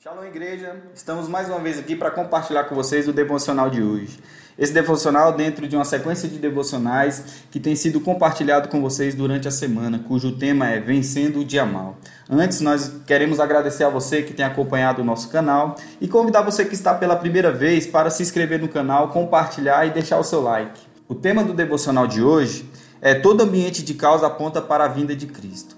Shalom, igreja! Estamos mais uma vez aqui para compartilhar com vocês o devocional de hoje. Esse devocional dentro de uma sequência de devocionais que tem sido compartilhado com vocês durante a semana, cujo tema é Vencendo o Dia Mal. Antes, nós queremos agradecer a você que tem acompanhado o nosso canal e convidar você que está pela primeira vez para se inscrever no canal, compartilhar e deixar o seu like. O tema do devocional de hoje é Todo ambiente de causa aponta para a vinda de Cristo.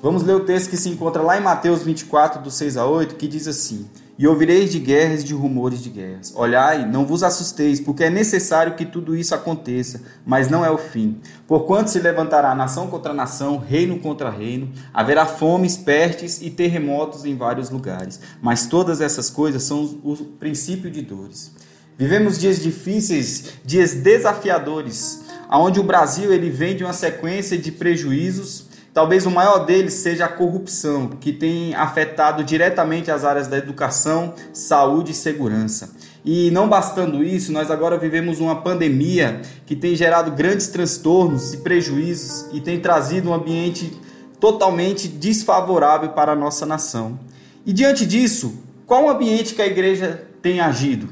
Vamos ler o texto que se encontra lá em Mateus 24, do 6 a 8, que diz assim: E ouvireis de guerras e de rumores de guerras. Olhai, não vos assusteis, porque é necessário que tudo isso aconteça, mas não é o fim. Porquanto se levantará nação contra nação, reino contra reino, haverá fomes, pestes e terremotos em vários lugares. Mas todas essas coisas são o princípio de dores. Vivemos dias difíceis, dias desafiadores, onde o Brasil ele vem de uma sequência de prejuízos Talvez o maior deles seja a corrupção, que tem afetado diretamente as áreas da educação, saúde e segurança. E não bastando isso, nós agora vivemos uma pandemia que tem gerado grandes transtornos e prejuízos e tem trazido um ambiente totalmente desfavorável para a nossa nação. E diante disso, qual o ambiente que a igreja tem agido?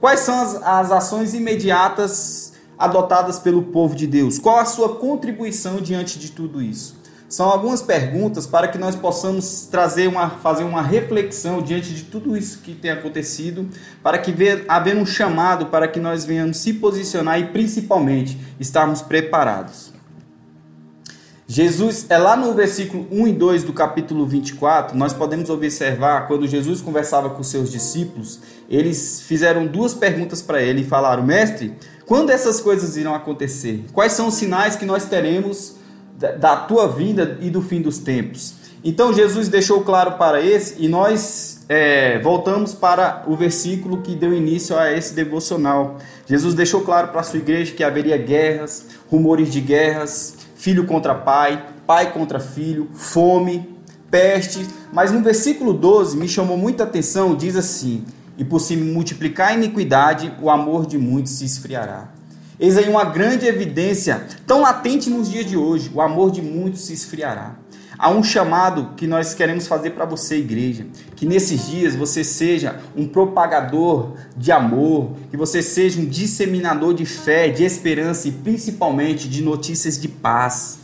Quais são as, as ações imediatas adotadas pelo povo de Deus? Qual a sua contribuição diante de tudo isso? São algumas perguntas para que nós possamos trazer uma, fazer uma reflexão diante de tudo isso que tem acontecido, para que haver um chamado para que nós venhamos se posicionar e principalmente estarmos preparados. Jesus, é lá no versículo 1 e 2 do capítulo 24, nós podemos observar quando Jesus conversava com seus discípulos, eles fizeram duas perguntas para ele e falaram: Mestre, quando essas coisas irão acontecer? Quais são os sinais que nós teremos da tua vinda e do fim dos tempos. Então Jesus deixou claro para esse e nós é, voltamos para o versículo que deu início a esse devocional. Jesus deixou claro para a sua igreja que haveria guerras, rumores de guerras, filho contra pai, pai contra filho, fome, peste. Mas no versículo 12 me chamou muita atenção, diz assim: E por se multiplicar a iniquidade, o amor de muitos se esfriará. Eis aí uma grande evidência, tão latente nos dias de hoje: o amor de muitos se esfriará. Há um chamado que nós queremos fazer para você, igreja, que nesses dias você seja um propagador de amor, que você seja um disseminador de fé, de esperança e principalmente de notícias de paz.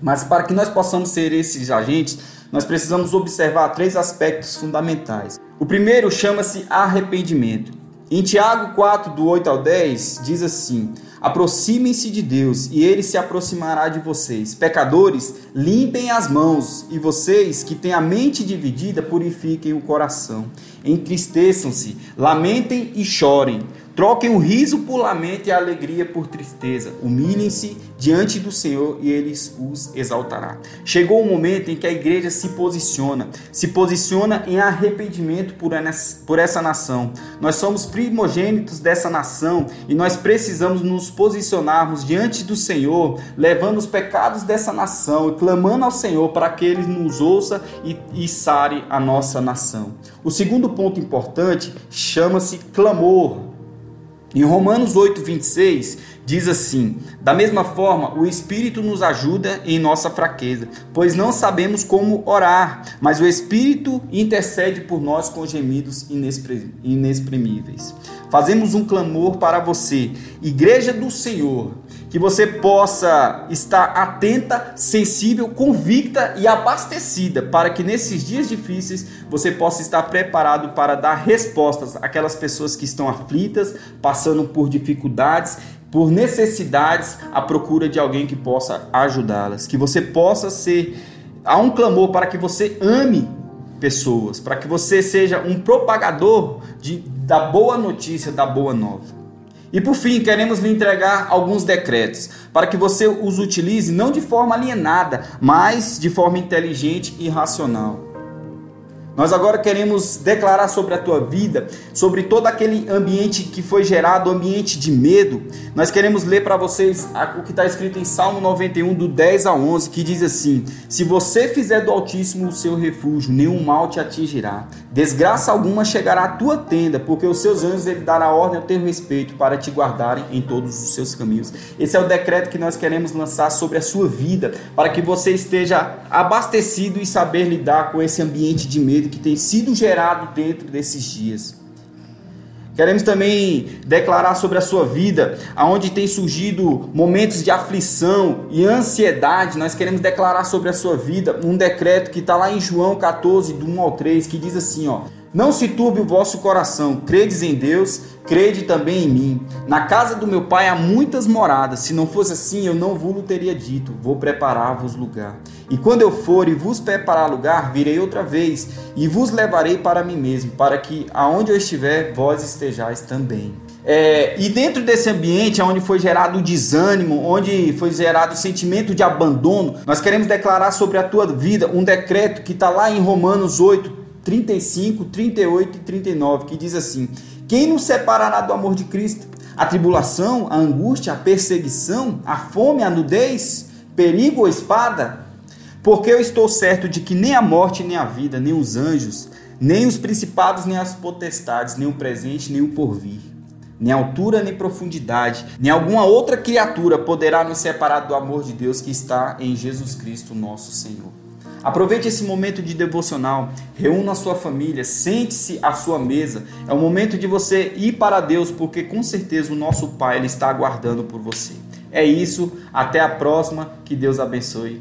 Mas para que nós possamos ser esses agentes, nós precisamos observar três aspectos fundamentais. O primeiro chama-se arrependimento. Em Tiago 4, do 8 ao 10, diz assim: Aproximem-se de Deus e ele se aproximará de vocês. Pecadores, limpem as mãos, e vocês que têm a mente dividida, purifiquem o coração. Entristeçam-se, lamentem e chorem. Troquem o riso por lamento e a alegria por tristeza. Humilhem-se diante do Senhor e ele os exaltará. Chegou o momento em que a igreja se posiciona, se posiciona em arrependimento por essa nação. Nós somos primogênitos dessa nação e nós precisamos nos posicionarmos diante do Senhor, levando os pecados dessa nação e clamando ao Senhor para que ele nos ouça e, e sare a nossa nação. O segundo ponto importante chama-se clamor. Em Romanos 8, 26, diz assim: Da mesma forma, o Espírito nos ajuda em nossa fraqueza, pois não sabemos como orar, mas o Espírito intercede por nós com gemidos inexprimíveis. Fazemos um clamor para você, Igreja do Senhor, que você possa estar atenta, sensível, convicta e abastecida para que nesses dias difíceis você possa estar preparado para dar respostas àquelas pessoas que estão aflitas, passando por dificuldades, por necessidades, à procura de alguém que possa ajudá-las, que você possa ser há um clamor para que você ame pessoas, para que você seja um propagador de, da boa notícia, da boa nova. E por fim, queremos lhe entregar alguns decretos para que você os utilize não de forma alienada, mas de forma inteligente e racional. Nós agora queremos declarar sobre a tua vida, sobre todo aquele ambiente que foi gerado, ambiente de medo. Nós queremos ler para vocês o que está escrito em Salmo 91, do 10 a 11, que diz assim: Se você fizer do Altíssimo o seu refúgio, nenhum mal te atingirá. Desgraça alguma chegará à tua tenda, porque os seus anjos ele dará ordem ao teu respeito para te guardarem em todos os seus caminhos. Esse é o decreto que nós queremos lançar sobre a sua vida, para que você esteja abastecido e saber lidar com esse ambiente de medo que tem sido gerado dentro desses dias. Queremos também declarar sobre a sua vida, aonde tem surgido momentos de aflição e ansiedade. Nós queremos declarar sobre a sua vida um decreto que está lá em João 14, do 1 ao 3, que diz assim: ó, Não se turbe o vosso coração, credes em Deus, crede também em mim. Na casa do meu pai há muitas moradas. Se não fosse assim, eu não vos teria dito: Vou preparar-vos lugar. E quando eu for e vos preparar lugar, virei outra vez e vos levarei para mim mesmo, para que aonde eu estiver, vós estejais também. É, e dentro desse ambiente onde foi gerado o desânimo, onde foi gerado o sentimento de abandono, nós queremos declarar sobre a tua vida um decreto que está lá em Romanos 8, 35, 38 e 39, que diz assim: Quem nos separará do amor de Cristo? A tribulação, a angústia, a perseguição, a fome, a nudez, perigo ou espada? Porque eu estou certo de que nem a morte, nem a vida, nem os anjos, nem os principados, nem as potestades, nem o presente, nem o porvir, nem altura, nem profundidade, nem alguma outra criatura poderá nos separar do amor de Deus que está em Jesus Cristo, nosso Senhor. Aproveite esse momento de devocional, reúna a sua família, sente-se à sua mesa. É o momento de você ir para Deus, porque com certeza o nosso Pai ele está aguardando por você. É isso, até a próxima, que Deus abençoe.